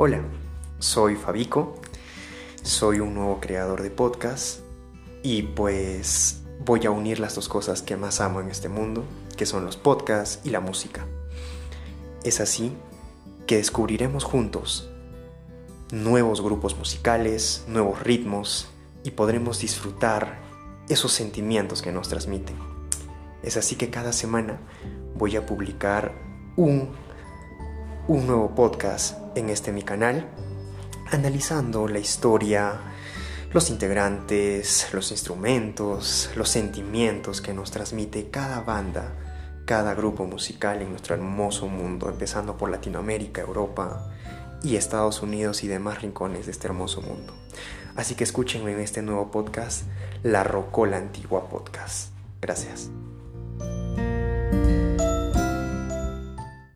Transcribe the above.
Hola, soy Fabico, soy un nuevo creador de podcast y pues voy a unir las dos cosas que más amo en este mundo, que son los podcasts y la música. Es así que descubriremos juntos nuevos grupos musicales, nuevos ritmos y podremos disfrutar esos sentimientos que nos transmiten. Es así que cada semana voy a publicar un, un nuevo podcast en este mi canal, analizando la historia, los integrantes, los instrumentos, los sentimientos que nos transmite cada banda, cada grupo musical en nuestro hermoso mundo, empezando por Latinoamérica, Europa y Estados Unidos y demás rincones de este hermoso mundo. Así que escúchenme en este nuevo podcast, La Rocola Antigua Podcast. Gracias.